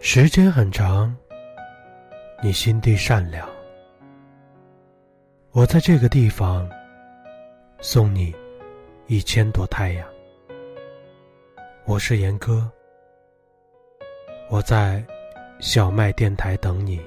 时间很长，你心地善良。我在这个地方送你一千朵太阳。我是严哥，我在小麦电台等你。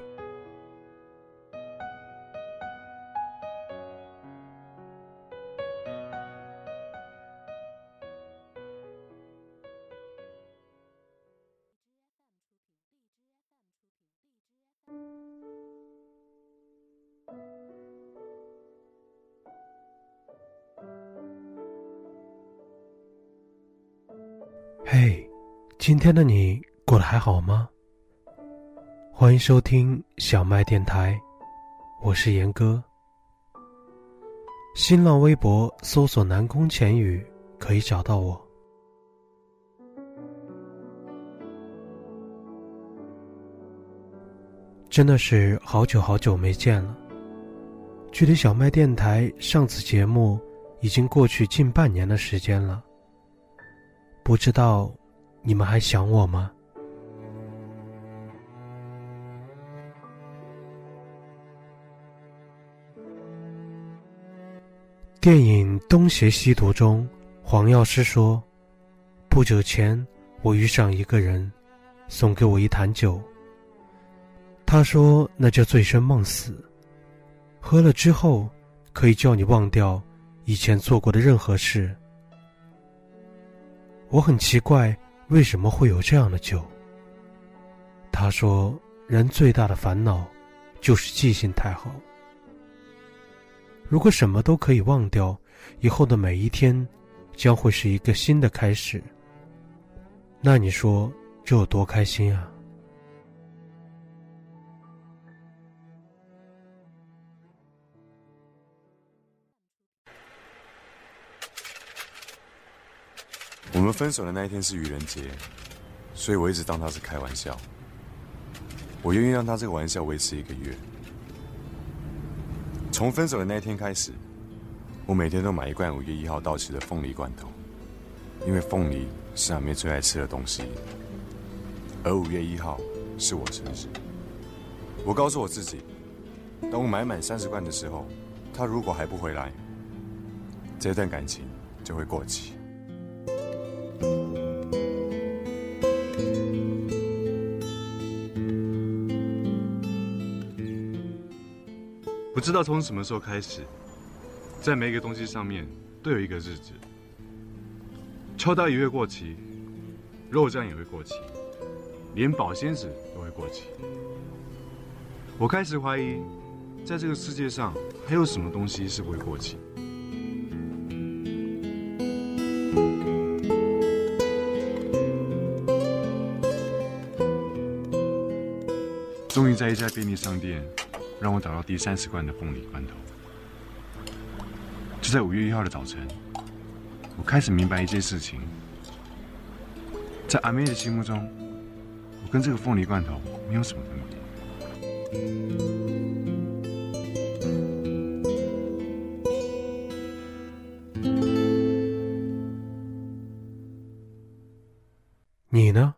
嘿，今天的你过得还好吗？欢迎收听小麦电台，我是严哥。新浪微博搜索南宫浅语”可以找到我。真的是好久好久没见了，距离小麦电台上次节目已经过去近半年的时间了。不知道你们还想我吗？电影《东邪西毒》中，黄药师说：“不久前，我遇上一个人，送给我一坛酒。他说，那叫醉生梦死，喝了之后，可以叫你忘掉以前做过的任何事。”我很奇怪为什么会有这样的酒。他说：“人最大的烦恼就是记性太好。如果什么都可以忘掉，以后的每一天将会是一个新的开始。那你说这有多开心啊？”我们分手的那一天是愚人节，所以我一直当他是开玩笑。我愿意让他这个玩笑维持一个月。从分手的那一天开始，我每天都买一罐五月一号到期的凤梨罐头，因为凤梨是阿妹最爱吃的东西，而五月一号是我生日。我告诉我自己，当我买满三十罐的时候，他如果还不回来，这段感情就会过期。不知道从什么时候开始，在每一个东西上面都有一个日子，抽到鱼会过期，肉酱也会过期，连保鲜纸都会过期。我开始怀疑，在这个世界上还有什么东西是不会过期。终于在一家便利商店。让我找到第三十罐的凤梨罐头。就在五月一号的早晨，我开始明白一件事情：在阿妹的心目中，我跟这个凤梨罐头没有什么分别。你呢？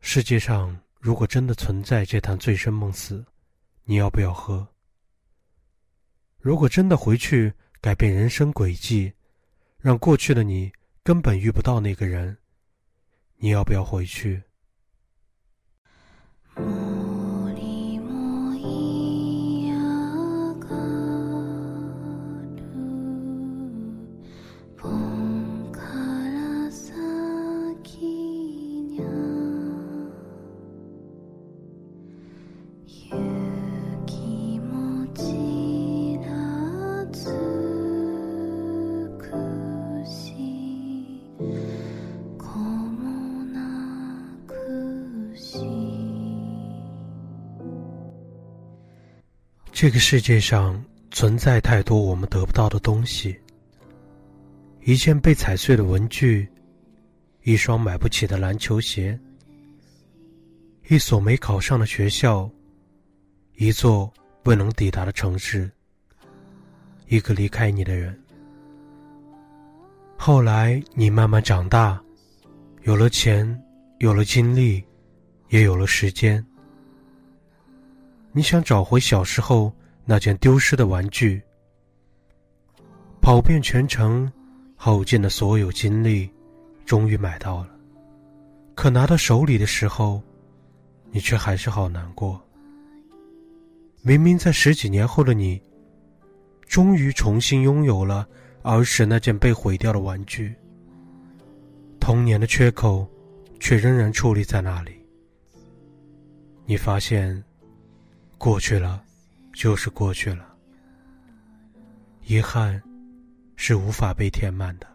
世界上如果真的存在这趟醉生梦死。你要不要喝？如果真的回去改变人生轨迹，让过去的你根本遇不到那个人，你要不要回去？这个世界上存在太多我们得不到的东西：一件被踩碎的文具，一双买不起的篮球鞋，一所没考上的学校，一座未能抵达的城市，一个离开你的人。后来你慢慢长大，有了钱，有了精力，也有了时间。你想找回小时候那件丢失的玩具，跑遍全城，耗尽了所有精力，终于买到了。可拿到手里的时候，你却还是好难过。明明在十几年后的你，终于重新拥有了儿时那件被毁掉的玩具，童年的缺口却仍然矗立在那里。你发现。过去了，就是过去了。遗憾是无法被填满的。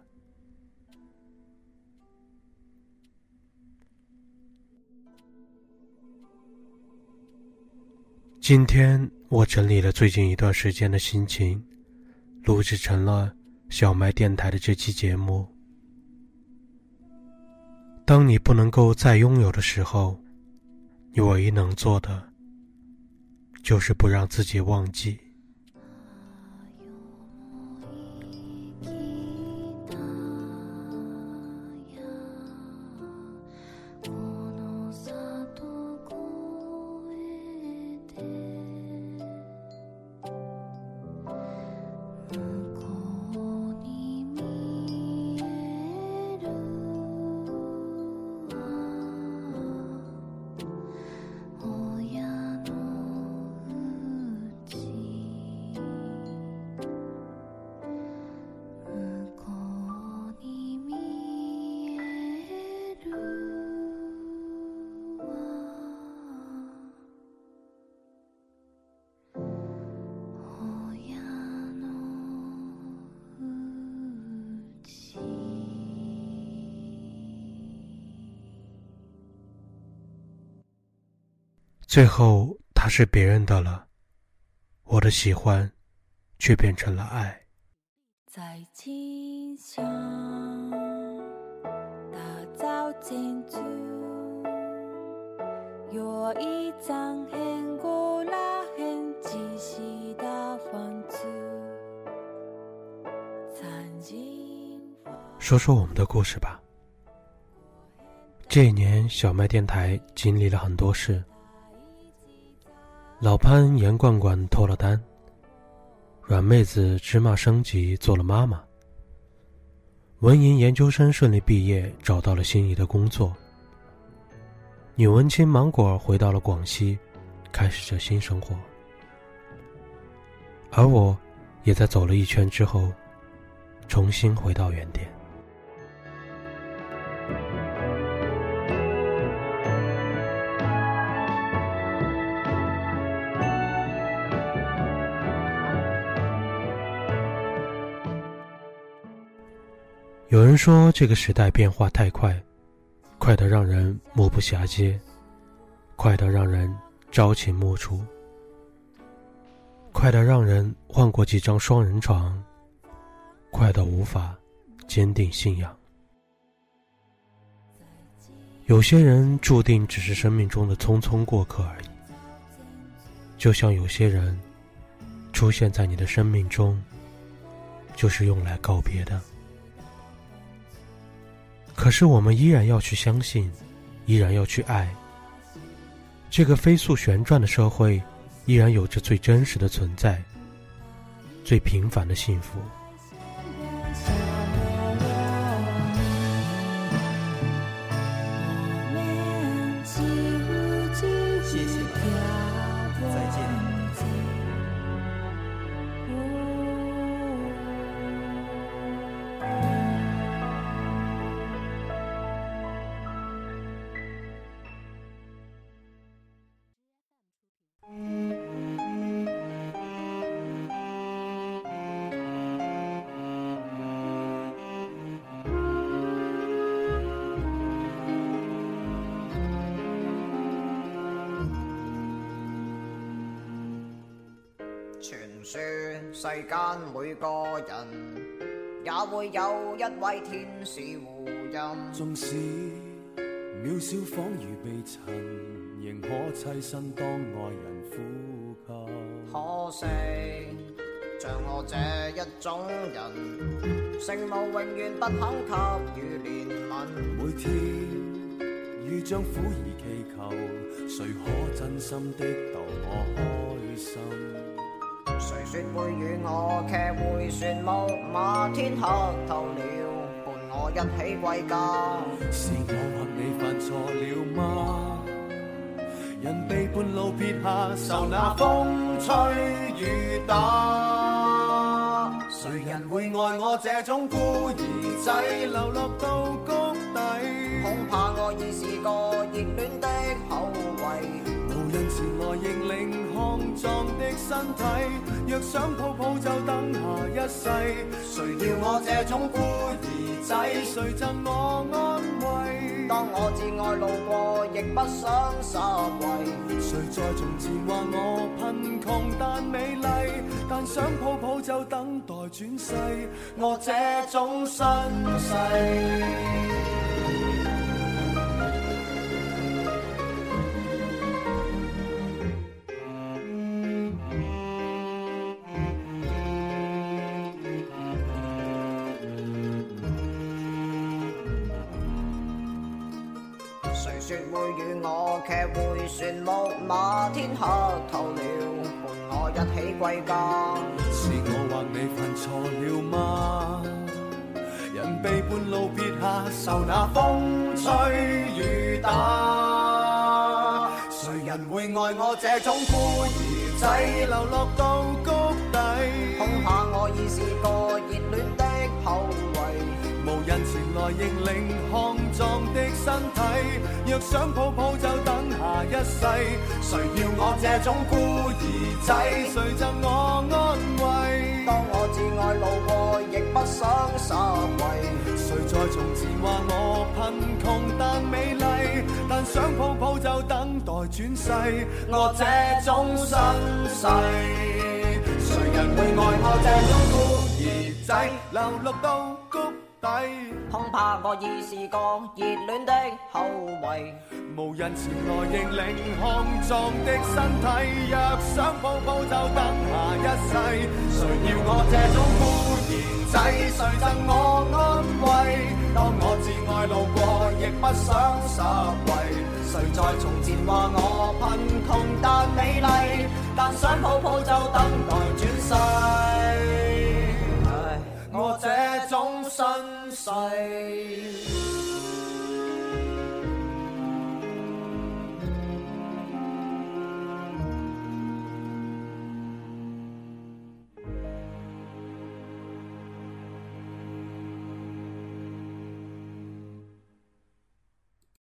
今天我整理了最近一段时间的心情，录制成了小麦电台的这期节目。当你不能够再拥有的时候，你唯一能做的。就是不让自己忘记。最后，他是别人的了，我的喜欢，却变成了爱。说说我们的故事吧。这一年，小麦电台经历了很多事。老潘严罐罐脱了单，软妹子芝麻升级做了妈妈。文银研究生顺利毕业，找到了心仪的工作。女文青芒果回到了广西，开始着新生活。而我，也在走了一圈之后，重新回到原点。有人说这个时代变化太快，快得让人目不暇接，快得让人朝秦暮楚，快得让人换过几张双人床，快到无法坚定信仰。有些人注定只是生命中的匆匆过客而已，就像有些人出现在你的生命中，就是用来告别的。可是我们依然要去相信，依然要去爱。这个飞速旋转的社会，依然有着最真实的存在，最平凡的幸福。世间每个人也会有一位天使护荫，纵使渺小仿如微尘，仍可栖身当爱人呼吸。可惜像我这一种人，圣母永远不肯给予怜悯。每天遇将苦而祈求，谁可真心的逗我开心？谁说会与我骑回旋木马？天黑透了，伴我一起归家。是我或你犯错了吗？人被半路撇下，受那风吹雨打。谁人会爱我这种孤儿仔，流落到谷底？恐怕我已是个热恋的后遗。前来认领强壮的身体，若想抱抱就等下一世。谁要我这种孤儿仔？谁赠我安慰？当我挚爱路过，亦不想失避。谁在从前话我贫穷但美丽？但想抱抱就等待转世，我这种身世。会与我骑回旋木马？天黑透了，伴我一起归家。是我或你犯错了吗？人被半路撇下，受那风吹雨打。谁人会爱我这种孤儿仔？流落到谷底，恐怕我已是个热恋的后遗。无人前来认领。壮的身体，若想抱抱就等下一世，谁要我这种孤儿仔？谁赠我安慰？当我挚爱路过，亦不想傻跪。谁在从前话我贫穷但美丽？但想抱抱就等待转世，我这种身世，谁人会爱我这种孤儿仔？流落到谷底。恐怕我已是个热恋的后遗。无人前来认领肮脏的身体，若想抱抱就等下一世，谁要我这种孤言仔？谁赠我安慰？当我挚爱路过，亦不想失位。谁在从前话我贫穷但美丽？但想抱抱就等。